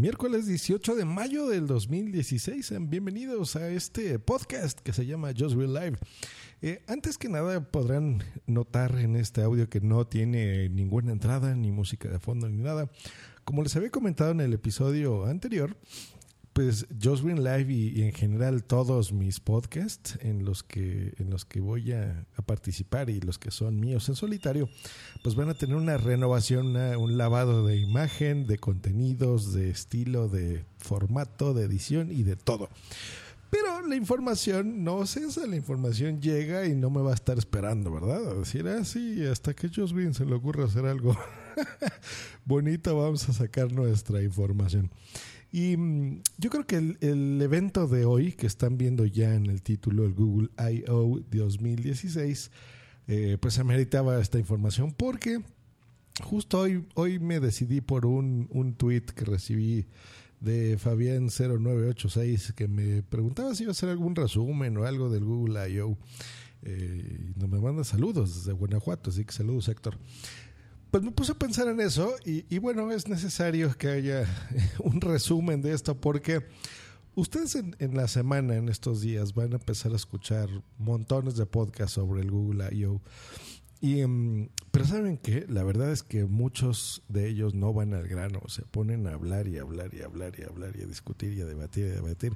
Miércoles 18 de mayo del 2016. Sean bienvenidos a este podcast que se llama Just Real Live. Eh, antes que nada podrán notar en este audio que no tiene ninguna entrada, ni música de fondo, ni nada. Como les había comentado en el episodio anterior, pues Just Live y, en general todos mis podcasts en los que, en los que voy a, participar y los que son míos en solitario, pues van a tener una renovación, un lavado de imagen, de contenidos, de estilo, de formato, de edición y de todo. Pero la información no cesa, la información llega y no me va a estar esperando, ¿verdad? A decir, ah, sí, hasta que Josh se le ocurra hacer algo bonito, vamos a sacar nuestra información. Y mm, yo creo que el, el, evento de hoy, que están viendo ya en el título, el Google I.O. 2016, eh, pues ameritaba esta información porque justo hoy, hoy me decidí por un, un tweet que recibí de Fabián0986 que me preguntaba si iba a hacer algún resumen o algo del Google I.O. Eh, no me manda saludos desde Guanajuato, así que saludos Héctor. Pues me puse a pensar en eso y, y, bueno, es necesario que haya un resumen de esto porque ustedes en, en, la semana, en estos días, van a empezar a escuchar montones de podcasts sobre el Google I.O. Y, um, pero saben que la verdad es que muchos de ellos no van al grano, se ponen a hablar y hablar y hablar y hablar y a discutir y a debatir y a debatir.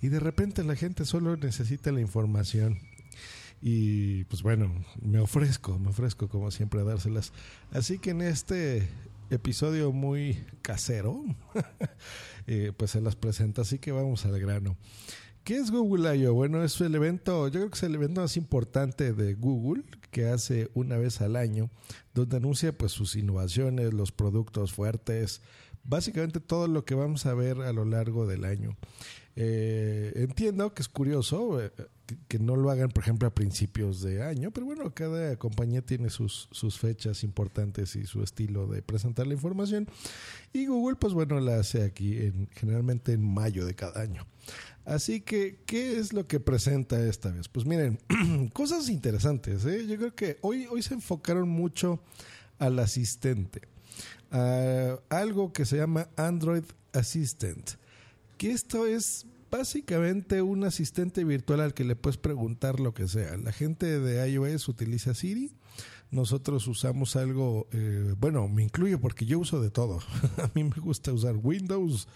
Y de repente la gente solo necesita la información y pues bueno, me ofrezco, me ofrezco como siempre a dárselas. Así que en este episodio muy casero, eh, pues se las presenta, así que vamos al grano. ¿Qué es Google I.O.? Bueno, es el evento, yo creo que es el evento más importante de Google que hace una vez al año, donde anuncia pues sus innovaciones, los productos fuertes, básicamente todo lo que vamos a ver a lo largo del año. Eh, entiendo que es curioso eh, que, no lo hagan, por ejemplo, a principios de año, pero bueno, cada compañía tiene sus, sus fechas importantes y su estilo de presentar la información. Y Google, pues bueno, la hace aquí en, generalmente en mayo de cada año. Así que, ¿qué es lo que presenta esta vez? Pues miren, cosas interesantes. ¿eh? Yo creo que hoy, hoy se enfocaron mucho al asistente. Uh, algo que se llama Android Assistant que esto es básicamente un asistente virtual al que le puedes preguntar lo que sea. La gente de iOS utiliza Siri. Nosotros usamos algo, eh, bueno, me incluyo porque yo uso de todo. A mí me gusta usar Windows,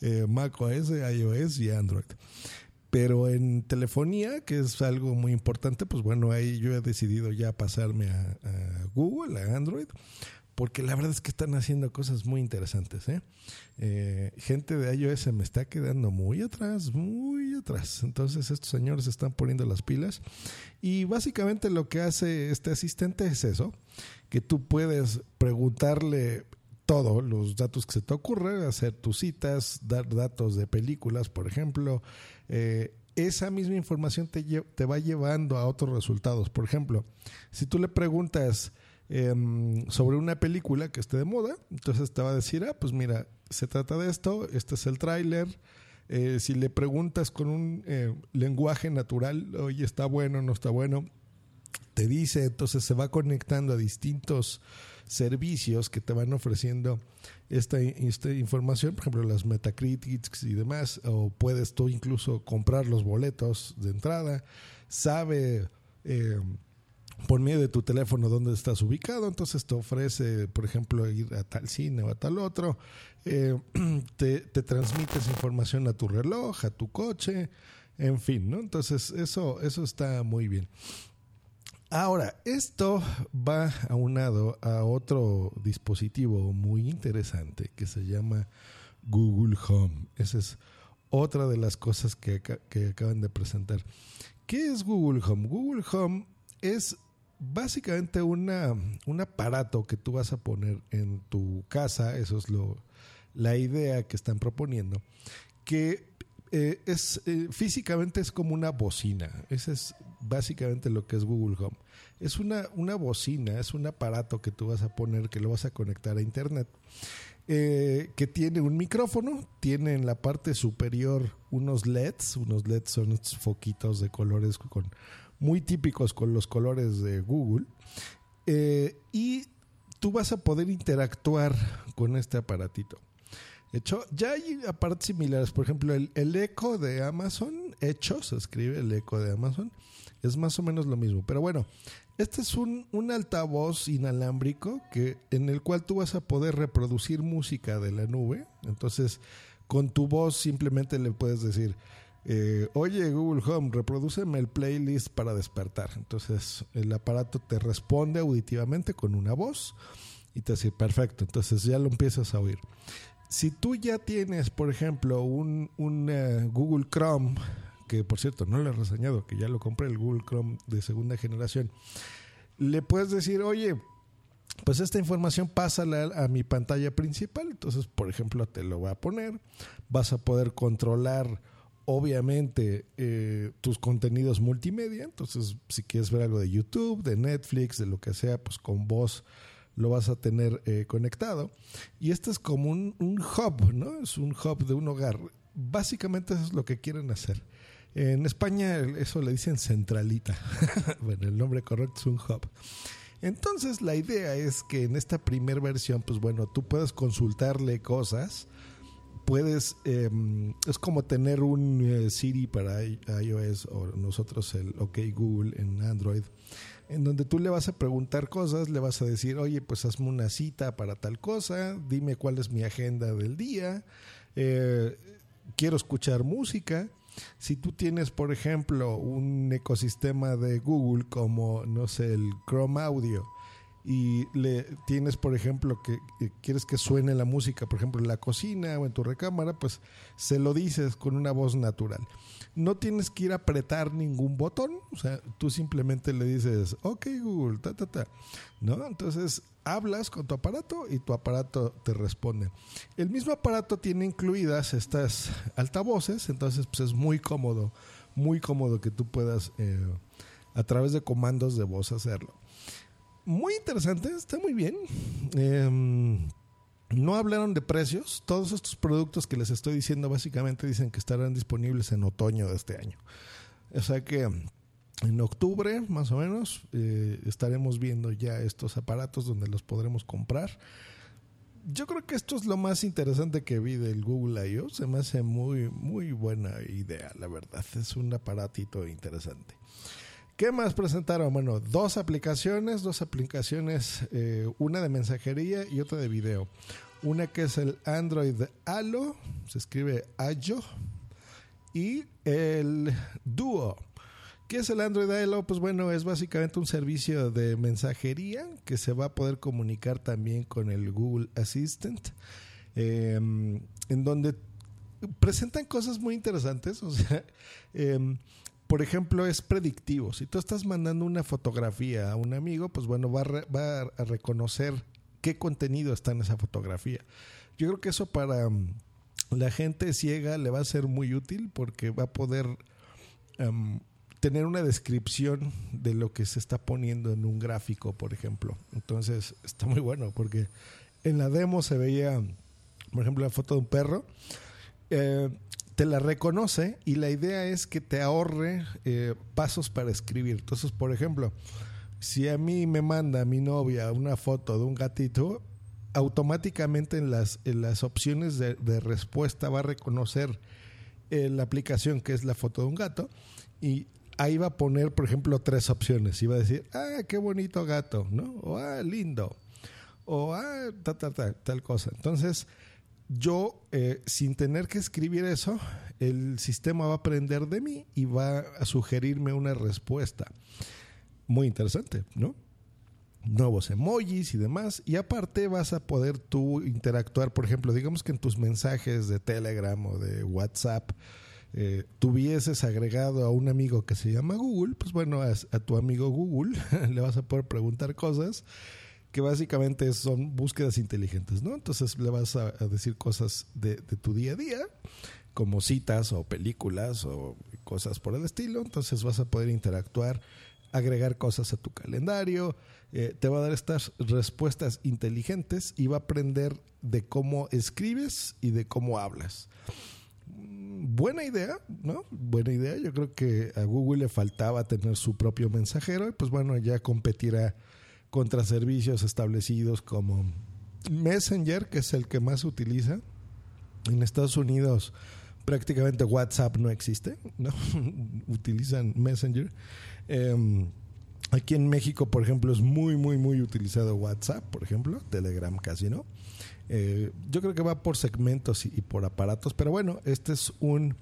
eh, Mac OS, iOS y Android. Pero en telefonía, que es algo muy importante, pues bueno, ahí yo he decidido ya pasarme a, a Google, a Android porque la verdad es que están haciendo cosas muy interesantes. ¿eh? Eh, gente de iOS me está quedando muy atrás, muy atrás. Entonces estos señores están poniendo las pilas y básicamente lo que hace este asistente es eso, que tú puedes preguntarle todo, los datos que se te ocurran, hacer tus citas, dar datos de películas, por ejemplo. Eh, esa misma información te va llevando a otros resultados. Por ejemplo, si tú le preguntas eh, sobre una película que esté de moda. Entonces te va a decir, ah, pues mira, se trata de esto, este es el tráiler. Eh, si le preguntas con un eh, lenguaje natural, oye, está bueno, no está bueno, te dice, entonces se va conectando a distintos servicios que te van ofreciendo esta, información, por ejemplo, las Metacritics y demás, o puedes tú incluso comprar los boletos de entrada, sabe eh, por medio de tu teléfono dónde estás ubicado, entonces te ofrece, por ejemplo, ir a tal cine o a tal otro, eh, te, te transmite esa información a tu reloj, a tu coche, en fin, ¿no? Entonces eso, eso está muy bien. Ahora, esto va aunado a otro dispositivo muy interesante que se llama Google Home. Esa es otra de las cosas que, que acaban de presentar. ¿Qué es Google Home? Google Home es básicamente un aparato que tú vas a poner en tu casa, eso es lo, la idea que están proponiendo, que eh, es eh, físicamente es como una bocina. Ese es básicamente lo que es Google Home. Es una, una bocina, es un aparato que tú vas a poner, que lo vas a conectar a Internet. Eh, que tiene un micrófono, tiene en la parte superior unos LEDs, unos LEDs son estos foquitos de colores con, muy típicos con los colores de Google, y tú vas a poder interactuar con este aparatito. De hecho, ya hay aparatos similares. Por ejemplo, el, el eco de Amazon, hecho, se escribe el eco de Amazon, es más o menos lo mismo. Pero bueno, este es un, un, altavoz inalámbrico que, en el cual tú vas a poder reproducir música de la nube. Entonces, con tu voz simplemente le puedes decir, eh, oye Google Home, reproduceme el playlist para despertar. Entonces, el aparato te responde auditivamente con una voz y te dice, perfecto, entonces ya lo empiezas a oír si tú ya tienes, por ejemplo, un, eh, Google Chrome, que por cierto no lo he reseñado, que ya lo compré, el Google Chrome de segunda generación, le puedes decir, oye, pues esta información pásala a mi pantalla principal. Entonces, por ejemplo, te lo va a poner. Vas a poder controlar, obviamente, eh, tus contenidos multimedia. Entonces, si quieres ver algo de YouTube, de Netflix, de lo que sea, pues con voz lo vas a tener eh, conectado. Y este es como un, hub, ¿no? Es un hub de un hogar. Básicamente eso es lo que quieren hacer. En España eso le dicen centralita. bueno, el nombre correcto es un hub. Entonces la idea es que en esta primera versión, pues bueno, tú puedes consultarle cosas. Puedes, em, es como tener un eh, Siri para iOS o nosotros el OK Google en Android en donde tú le vas a preguntar cosas, le vas a decir, oye, pues hazme una cita para tal cosa, dime cuál es mi agenda del día, eh, quiero escuchar música. Si tú tienes, por ejemplo, un ecosistema de Google como, no sé, el Chrome Audio, y le tienes, por ejemplo, que, quieres que suene la música, por ejemplo, en la cocina o en tu recámara, pues se lo dices con una voz natural. No tienes que ir a apretar ningún botón, o sea, tú simplemente le dices, ok Google, ta, ta, ta, ¿no? Entonces hablas con tu aparato y tu aparato te responde. El mismo aparato tiene incluidas estas altavoces, entonces pues es muy cómodo, muy cómodo que tú puedas eh, a través de comandos de voz hacerlo muy interesante, está muy bien. Em, no hablaron de precios. Todos estos productos que les estoy diciendo básicamente dicen que estarán disponibles en otoño de este año. O sea que en octubre, más o menos, eh, estaremos viendo ya estos aparatos donde los podremos comprar. Yo creo que esto es lo más interesante que vi del Google I.O. Se me hace muy, muy buena idea, la verdad. Es un aparatito interesante. ¿Qué más presentaron? Bueno, dos aplicaciones, dos aplicaciones, eh, una de mensajería y otra de video. Una que es el Android Allo, se escribe Ayo, y el Duo. ¿Qué es el Android Allo? Pues bueno, es básicamente un servicio de mensajería que se va a poder comunicar también con el Google Assistant, em, en donde presentan cosas muy interesantes. O sea, em, por ejemplo, es predictivo. Si tú estás mandando una fotografía a un amigo, pues bueno, va a, a reconocer qué contenido está en esa fotografía. Yo creo que eso para mm, la gente ciega le va a ser muy útil porque va a poder em, tener una descripción de lo que se está poniendo en un gráfico, por ejemplo. Entonces, está muy bueno porque en la demo se veía, por ejemplo, la foto de un perro. Eh, te la reconoce y la idea es que te ahorre eh, pasos para escribir. Entonces, por ejemplo, si a mí me manda mi novia una foto de un gatito, automáticamente en las, en las opciones de, respuesta va a reconocer eh, la aplicación que es la foto de un gato y ahí va a poner, por ejemplo, tres opciones. Y va a decir, ah, qué bonito gato, ¿no? O ah, lindo. O ah, tal, tal, tal, tal cosa. Entonces, yo, eh, sin tener que escribir eso, el sistema va a aprender de mí y va a sugerirme una respuesta. Muy interesante, ¿no? Nuevos emojis y demás. Y aparte vas a poder tú interactuar, por ejemplo, digamos que en tus mensajes de Telegram o de WhatsApp eh, tuvieses agregado a un amigo que se llama Google, pues bueno, a tu amigo Google le vas a poder preguntar cosas que básicamente son búsquedas inteligentes, ¿no? Entonces le vas a, decir cosas de, tu día a día, como citas o películas o cosas por el estilo. Entonces vas a poder interactuar, agregar cosas a tu calendario. Eh, te va a dar estas respuestas inteligentes y va a aprender de cómo escribes y de cómo hablas. Buena idea, ¿no? Buena idea. Yo creo que a Google le faltaba tener su propio mensajero y pues bueno, ya competirá contra servicios establecidos como Messenger, que es el que más se utiliza. En Estados Unidos prácticamente WhatsApp no existe, ¿no? utilizan Messenger. Em, aquí en México, por ejemplo, es muy, muy, muy utilizado WhatsApp, por ejemplo, Telegram casi no. Eh, yo creo que va por segmentos y, por aparatos, pero bueno, este es un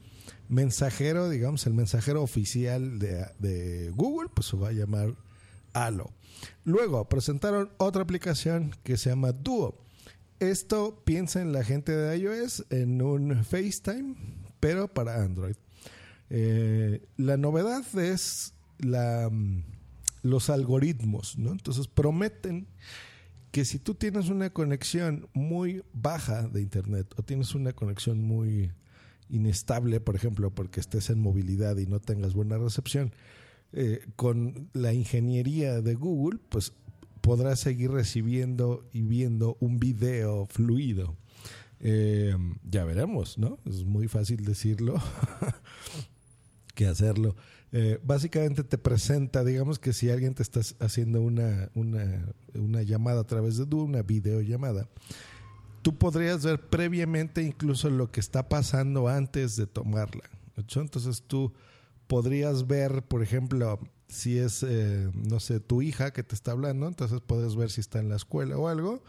mensajero, digamos, el mensajero oficial de, de Google, pues se va a llamar Luego presentaron otra aplicación que se llama Duo. Esto piensa en la gente de iOS en un FaceTime, pero para Android. Eh, la novedad es mm, los algoritmos, ¿no? Entonces prometen que si tú tienes una conexión muy baja de internet o tienes una conexión muy inestable, por ejemplo, porque estés en movilidad y no tengas buena recepción, eh, con la ingeniería de Google, pues podrás seguir recibiendo y viendo un video fluido. Eh, ya veremos, ¿no? Es muy fácil decirlo que hacerlo. Eh, básicamente te presenta, digamos que si alguien te está haciendo una, una, llamada a través de una videollamada, tú podrías ver previamente incluso lo que está pasando antes de tomarla. Entonces tú podrías ver, por ejemplo, si es, eh, no sé, tu hija que te está hablando, entonces puedes ver si está en la escuela o algo,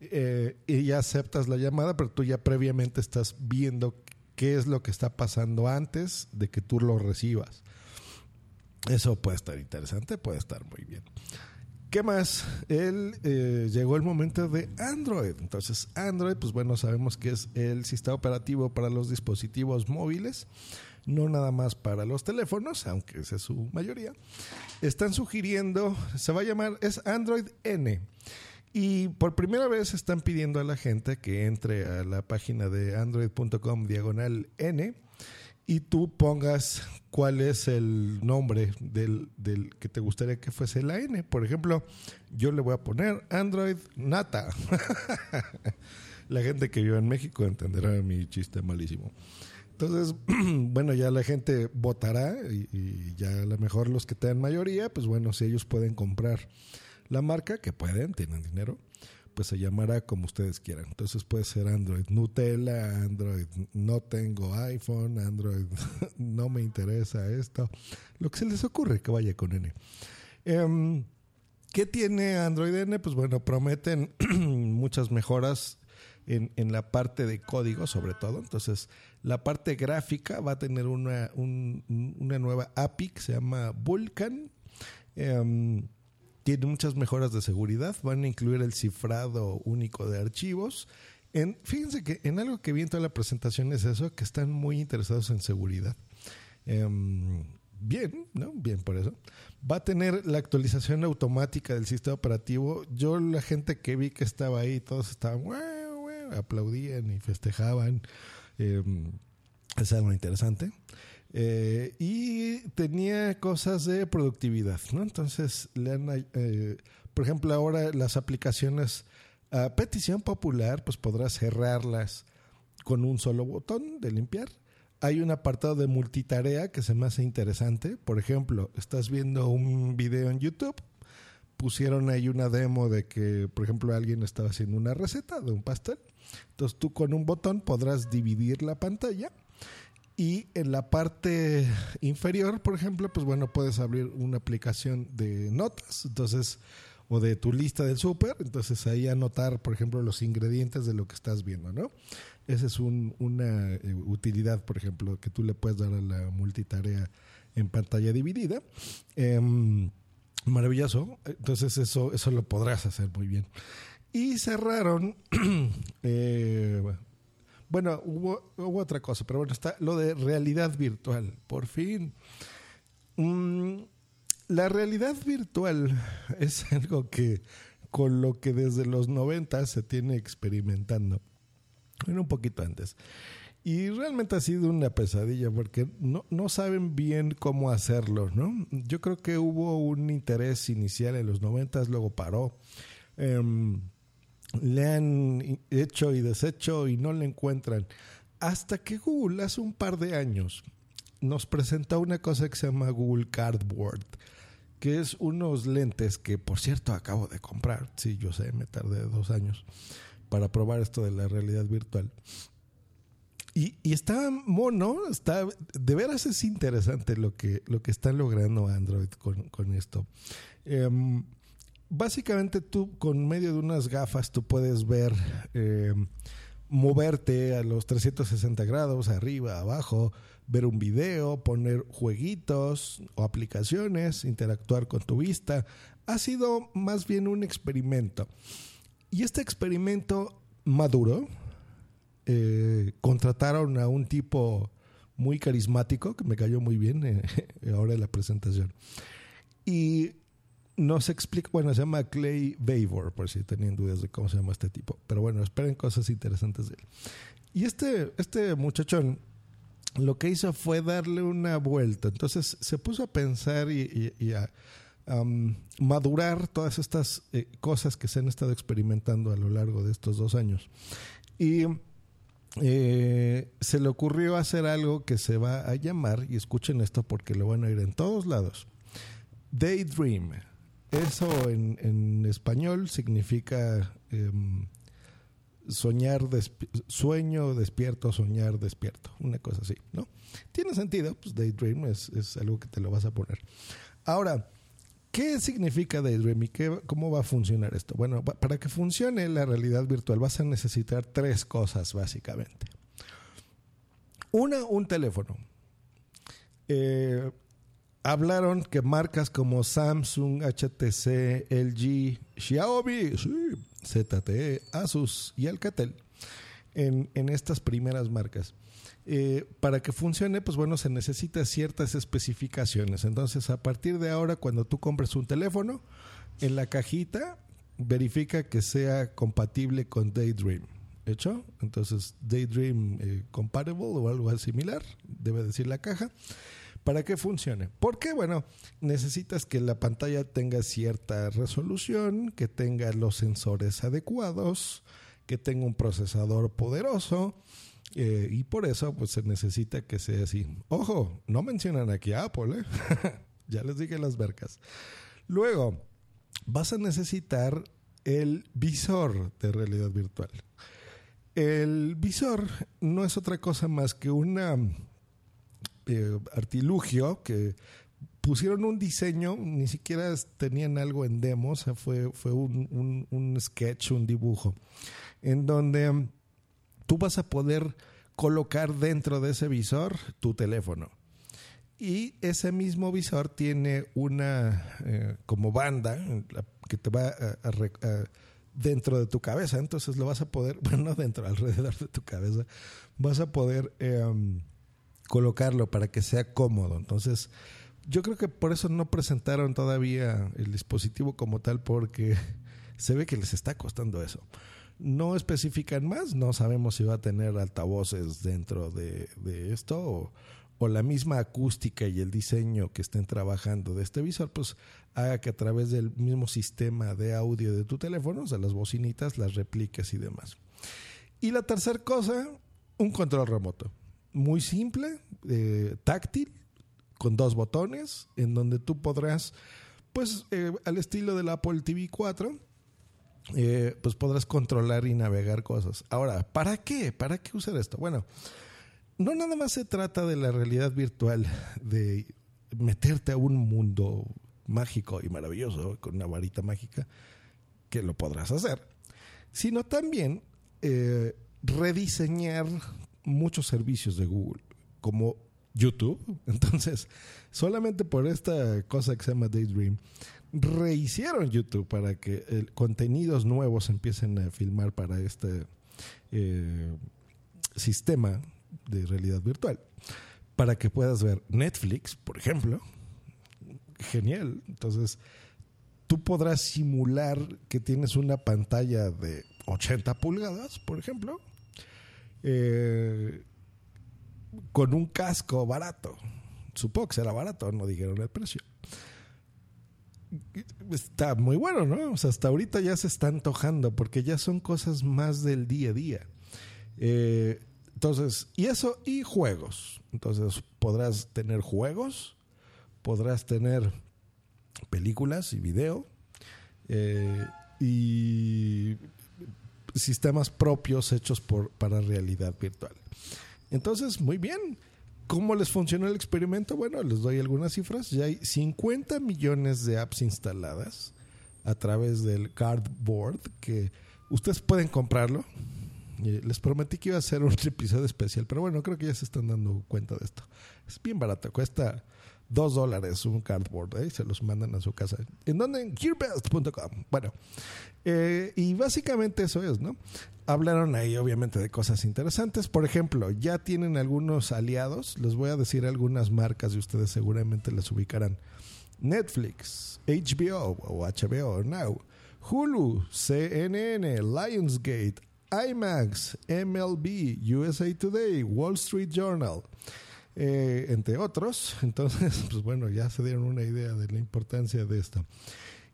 eh, y ya aceptas la llamada, pero tú ya previamente estás viendo qué es lo que está pasando antes de que tú lo recibas. Eso puede estar interesante, puede estar muy bien. ¿Qué más? Él eh, llegó el momento de Android. Entonces, Android, pues bueno, sabemos que es el sistema operativo para los dispositivos móviles no nada más para los teléfonos, aunque esa es su mayoría, están sugiriendo, se va a llamar, es Android N. Y por primera vez están pidiendo a la gente que entre a la página de android.com diagonal N y tú pongas cuál es el nombre del, del, que te gustaría que fuese la N. Por ejemplo, yo le voy a poner Android Nata. la gente que vive en México entenderá mi chiste malísimo. Entonces, bueno, ya la gente votará y, ya a lo mejor los que tengan mayoría, pues bueno, si ellos pueden comprar la marca, que pueden, tienen dinero, pues se llamará como ustedes quieran. Entonces puede ser Android Nutella, Android no tengo iPhone, Android no me interesa esto, lo que se les ocurre que vaya con N. Em, ¿Qué tiene Android N? Pues bueno, prometen muchas mejoras en, la parte de código sobre todo. Entonces, la parte gráfica va a tener una, una nueva API que se llama Vulkan. Em, tiene muchas mejoras de seguridad. Van a incluir el cifrado único de archivos. En, fíjense que en algo que vi en toda la presentación es eso, que están muy interesados en seguridad. Em, bien, ¿no? Bien por eso. Va a tener la actualización automática del sistema operativo. Yo, la gente que vi que estaba ahí, todos estaban, aplaudían y festejaban. Eh, es algo interesante. Eh, y tenía cosas de productividad, ¿no? Entonces, le eh, por ejemplo, ahora las aplicaciones a petición popular, pues podrás cerrarlas con un solo botón de limpiar. Hay un apartado de multitarea que se me hace interesante. Por ejemplo, estás viendo un video en YouTube, pusieron ahí una demo de que, por ejemplo, alguien estaba haciendo una receta de un pastel entonces tú con un botón podrás dividir la pantalla y en la parte inferior, por ejemplo, pues bueno, puedes abrir una aplicación de notas, entonces o de tu lista del súper, entonces ahí anotar, por ejemplo, los ingredientes de lo que estás viendo, ¿no? Esa es una eh, utilidad, por ejemplo, que tú le puedes dar a la multitarea en pantalla dividida. Em, maravilloso, entonces eso, eso lo podrás hacer muy bien. Y cerraron, eh, bueno, hubo, otra cosa, pero bueno, está lo de realidad virtual, por fin. Mm, la realidad virtual es algo que con lo que desde los 90 se tiene experimentando. Bueno, un poquito antes. Y realmente ha sido una pesadilla porque no, no saben bien cómo hacerlo, ¿no? Yo creo que hubo un interés inicial en los 90, luego paró. Em, le han hecho y deshecho y no le encuentran. Hasta que Google hace un par de años nos presentó una cosa que se llama Google Cardboard, que es unos lentes que, por cierto, acabo de comprar. Sí, yo sé, me tardé dos años para probar esto de la realidad virtual. Y, y, está mono, está, de veras es interesante lo que, lo que está logrando Android con, con esto. Em, básicamente tú con medio de unas gafas tú puedes ver, em, moverte a los 360 grados, arriba, abajo, ver un video, poner jueguitos o aplicaciones, interactuar con tu vista. Ha sido más bien un experimento. Y este experimento maduro, eh, contrataron a un tipo muy carismático, que me cayó muy bien eh, ahora en la presentación. Y nos explica, bueno, se llama Clay Vavor, por si tenían dudas de cómo se llama este tipo. Pero bueno, esperen cosas interesantes de él. Y este, este muchachón lo que hizo fue darle una vuelta. Entonces se puso a pensar y, a madurar todas estas eh, cosas que se han estado experimentando a lo largo de estos dos años. Y eh, se le ocurrió hacer algo que se va a llamar, y escuchen esto porque lo van a ir en todos lados, Daydream. Eso en, en español significa em, soñar, sueño despierto, soñar despierto, una cosa así, ¿no? Tiene sentido, pues daydream es, es algo que te lo vas a poner. Ahora, ¿qué significa daydream y cómo va a funcionar esto? Bueno, para que funcione la realidad virtual vas a necesitar tres cosas básicamente. Una, un teléfono. Eh, hablaron que marcas como Samsung, HTC, LG, Xiaomi, ZTE, Asus y Alcatel en, estas primeras marcas. Eh, para que funcione, pues bueno, se necesitan ciertas especificaciones. Entonces, a partir de ahora, cuando tú compres un teléfono, en la cajita verifica que sea compatible con Daydream. ¿Hecho? Entonces, Daydream eh, compatible o algo similar, debe decir la caja para que funcione. Porque, bueno, necesitas que la pantalla tenga cierta resolución, que tenga los sensores adecuados, que tenga un procesador poderoso. Eh, y por eso, pues se necesita que sea así. Ojo, no mencionan aquí Apple, ¿eh? ya les dije las vercas. Luego, vas a necesitar el visor de realidad virtual. El visor no es otra cosa más que una eh, artilugio que pusieron un diseño, ni siquiera tenían algo en demo, o sea, fue, fue un, un, sketch, un dibujo, en donde um, tú vas a poder colocar dentro de ese visor tu teléfono. Y ese mismo visor tiene una eh, como banda que te va dentro de tu cabeza. Entonces lo vas a poder, bueno, no dentro, alrededor de tu cabeza, vas a poder eh, um, colocarlo para que sea cómodo. Entonces, yo creo que por eso no presentaron todavía el dispositivo como tal, porque se ve que les está costando eso. No especifican más, no sabemos si va a tener altavoces dentro de, esto o, o, la misma acústica y el diseño que estén trabajando de este visor, pues haga que a través del mismo sistema de audio de tu teléfono, o sea, las bocinitas, las repliques y demás. Y la tercera cosa, un control remoto muy simple, eh, táctil, con dos botones, en donde tú podrás, pues eh, al estilo del Apple TV 4, eh, pues podrás controlar y navegar cosas. Ahora, ¿para qué? ¿Para qué usar esto? Bueno, no nada más se trata de la realidad virtual, de meterte a un mundo mágico y maravilloso con una varita mágica, que lo podrás hacer, sino también rediseñar muchos servicios de Google, como YouTube. Entonces, solamente por esta cosa que se llama Daydream, rehicieron YouTube para que el, contenidos nuevos empiecen a filmar para este eh, sistema de realidad virtual. Para que puedas ver Netflix, por ejemplo. Genial. Entonces, tú podrás simular que tienes una pantalla de 80 pulgadas, por ejemplo, eh, con un casco barato. Supongo que será barato, no dijeron el precio. Está muy bueno, ¿no? O sea, hasta ahorita ya se está antojando porque ya son cosas más del día a día. Eh, entonces, y eso, y juegos. Entonces, podrás tener juegos, podrás tener películas y video, eh, y sistemas propios hechos por, para realidad virtual. Entonces, muy bien. ¿Cómo les funcionó el experimento? Bueno, les doy algunas cifras. Ya hay 50 millones de apps instaladas a través del Cardboard que ustedes pueden comprarlo. Les prometí que iba a ser un episodio especial, pero bueno, creo que ya se están dando cuenta de esto. Es bien barato, cuesta dos dólares un cardboard, ¿eh? se los mandan a su casa. ¿En dónde? Gearbest.com. Bueno, eh, y básicamente eso es, ¿no? Hablaron ahí obviamente de cosas interesantes. Por ejemplo, ya tienen algunos aliados. Les voy a decir algunas marcas y ustedes seguramente las ubicarán. Netflix, HBO o HBO Now, Hulu, CNN, Lionsgate, IMAX, MLB, USA Today, Wall Street Journal. Eh, entre otros. Entonces, pues bueno, ya se dieron una idea de la importancia de esto.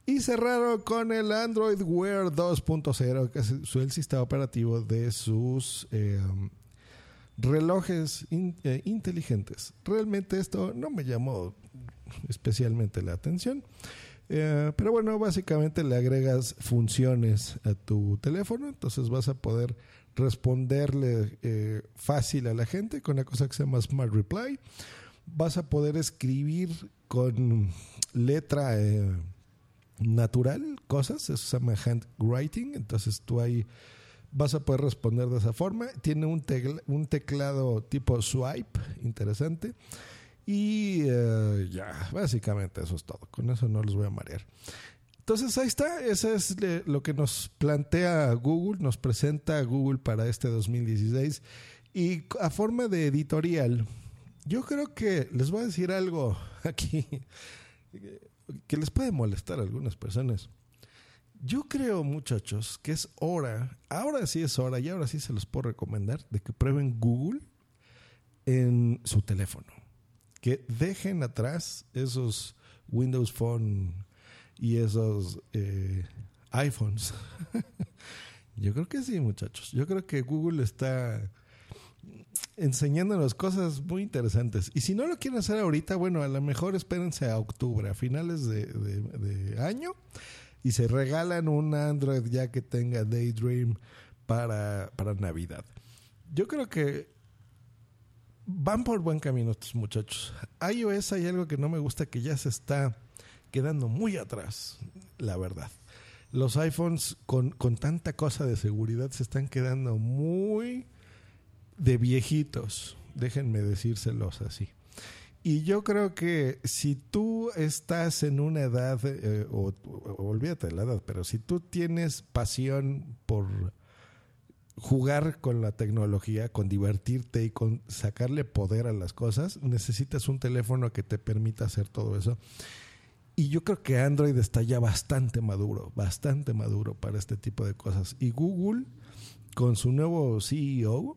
Y cerraron con el Android Wear 2.0, que es el sistema operativo de sus eh, relojes eh, inteligentes. Realmente esto no me llamó especialmente la atención. pero bueno, básicamente le agregas funciones a tu teléfono, entonces vas a poder responderle eh, fácil a la gente con una cosa que se llama Smart Reply. Vas a poder escribir con letra eh, natural cosas, eso se llama handwriting, entonces tú ahí vas a poder responder de esa forma. Tiene un, teclado tipo swipe, interesante. Y eh, ya, básicamente eso es todo. Con eso no los voy a marear. Entonces ahí está, eso es lo que nos plantea Google, nos presenta Google para este 2016. Y a forma de editorial, yo creo que les voy a decir algo aquí que les puede molestar a algunas personas. Yo creo, muchachos, que es hora, ahora sí es hora y ahora sí se los puedo recomendar de que prueben Google en su teléfono. Que dejen atrás esos Windows Phone y esos eh, iPhones. Yo creo que sí, muchachos. Yo creo que Google está enseñándonos cosas muy interesantes. Y si no lo quieren hacer ahorita, bueno, a lo mejor espérense a octubre, a finales de, año, y se regalan un Android ya que tenga Daydream para, para Navidad. Yo creo que van por buen camino estos muchachos. iOS hay algo que no me gusta que ya se está quedando muy atrás, la verdad. Los iPhones con, con tanta cosa de seguridad se están quedando muy de viejitos, déjenme decírselos así. Y yo creo que si tú estás en una edad, eh, o, olvídate de la edad, pero si tú tienes pasión por jugar con la tecnología, con divertirte y con sacarle poder a las cosas, necesitas un teléfono que te permita hacer todo eso. Y yo creo que Android está ya bastante maduro, bastante maduro para este tipo de cosas. Y Google, con su nuevo CEO,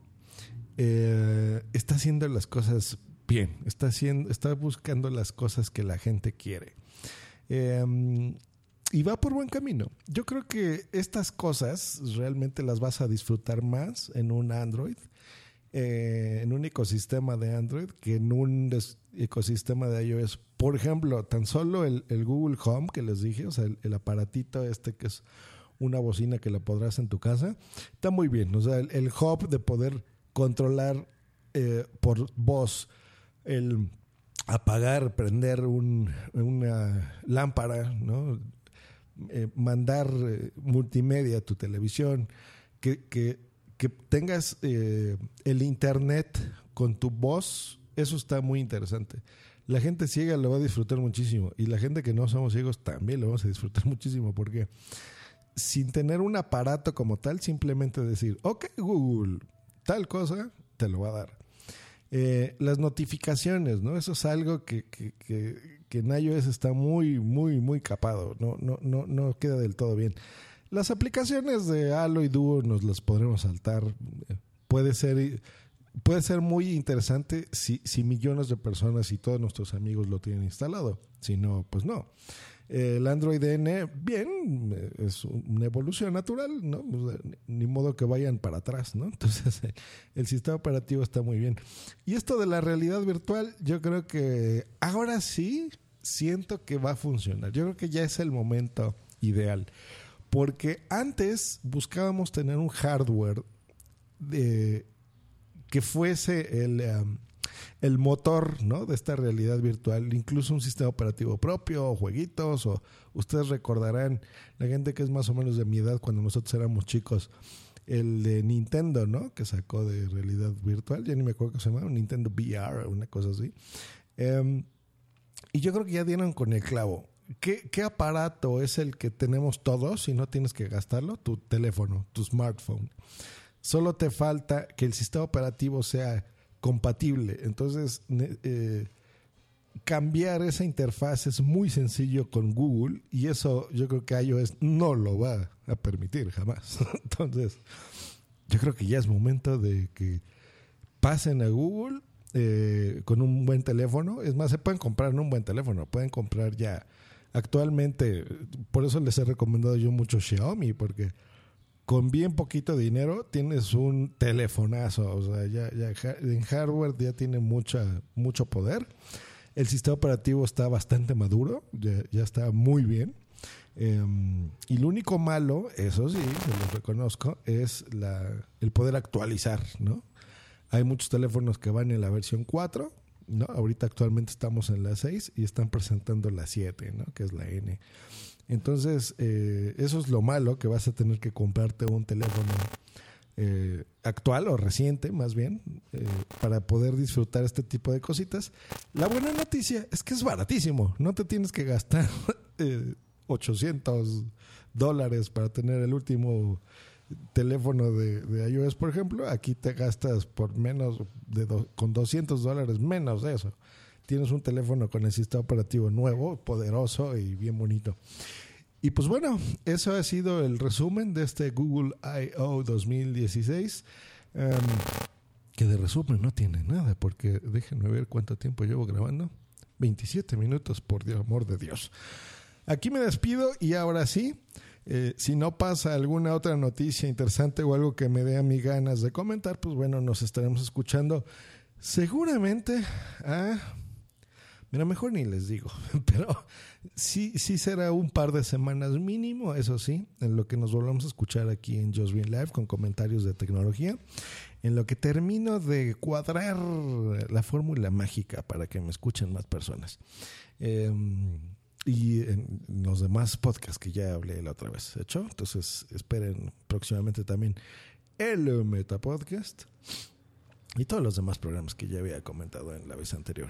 eh, está haciendo las cosas bien, está, haciendo, está buscando las cosas que la gente quiere. Em, y va por buen camino. Yo creo que estas cosas realmente las vas a disfrutar más en un Android, eh, en un ecosistema de Android, que en un ecosistema de iOS por ejemplo, tan solo el, Google Home que les dije, o sea, el, aparatito este que es una bocina que la podrás en tu casa, está muy bien. O sea, el, hub de poder controlar eh, por voz el apagar, prender una lámpara, ¿no? Eh, mandar eh, multimedia a tu televisión, que, que, que tengas el internet con tu voz, eso está muy interesante la gente ciega lo va a disfrutar muchísimo y la gente que no somos ciegos también lo vamos a disfrutar muchísimo porque sin tener un aparato como tal, simplemente decir, ok Google, tal cosa, te lo va a dar. Eh, las notificaciones, ¿no? Eso es algo que, que, que, que, en iOS está muy, muy, muy capado. No, no, no, no queda del todo bien. Las aplicaciones de Halo y Duo nos las podremos saltar. Puede ser, puede ser muy interesante si, si millones de personas y todos nuestros amigos lo tienen instalado. Si no, pues no. El Android N, bien, es una evolución natural, ¿no? Ni modo que vayan para atrás, ¿no? Entonces, el sistema operativo está muy bien. Y esto de la realidad virtual, yo creo que ahora sí siento que va a funcionar. Yo creo que ya es el momento ideal. Porque antes buscábamos tener un hardware de, que fuese el, um, el motor ¿no? de esta realidad virtual, incluso un sistema operativo propio, o jueguitos, o ustedes recordarán, la gente que es más o menos de mi edad cuando nosotros éramos chicos, el de Nintendo, ¿no? Que sacó de realidad virtual, ya ni me acuerdo qué se llama, Nintendo VR, una cosa así. Um, y yo creo que ya dieron con el clavo. ¿Qué, ¿Qué, aparato es el que tenemos todos y no tienes que gastarlo? Tu teléfono, tu smartphone. Solo te falta que el sistema operativo sea compatible. Entonces, eh, cambiar esa interfaz es muy sencillo con Google y eso yo creo que iOS no lo va a permitir jamás. Entonces, yo creo que ya es momento de que pasen a Google eh, con un buen teléfono. Es más, se pueden comprar un buen teléfono, pueden comprar ya actualmente, por eso les he recomendado yo mucho Xiaomi, porque con bien poquito dinero tienes un telefonazo, o sea, ya, ya en hardware ya tiene mucha, mucho poder. El sistema operativo está bastante maduro, ya, está muy bien. Eh, y lo único malo, eso sí, se lo reconozco, es la, el poder actualizar, ¿no? Hay muchos teléfonos que van en la versión 4, ¿no? Ahorita actualmente estamos en la 6 y están presentando la 7, ¿no? Que es la N. Entonces, eh, eso es lo malo, que vas a tener que comprarte un teléfono eh, actual o reciente, más bien, eh, para poder disfrutar este tipo de cositas. La buena noticia es que es baratísimo, no te tienes que gastar 800 dólares para tener el último teléfono de, iOS, por ejemplo, aquí te gastas por menos de con 200 dólares menos de eso. Tienes un teléfono con el sistema operativo nuevo, poderoso y bien bonito. Y pues bueno, eso ha sido el resumen de este Google I.O. 2016. Um, que de resumen no tiene nada, porque déjenme ver cuánto tiempo llevo grabando. 27 minutos, por Dios, amor de Dios. Aquí me despido y ahora sí, eh, si no pasa alguna otra noticia interesante o algo que me dé a mí ganas de comentar, pues bueno, nos estaremos escuchando seguramente a... Mira, mejor ni les digo, pero sí, sí será un par de semanas mínimo, eso sí, en lo que nos volvamos a escuchar aquí en Just Green Live con comentarios de tecnología, en lo que termino de cuadrar la fórmula mágica para que me escuchen más personas. Eh, y en los demás podcasts que ya hablé la otra vez, ¿hecho? Entonces esperen próximamente también el Meta Podcast y todos los demás programas que ya había comentado en la vez anterior.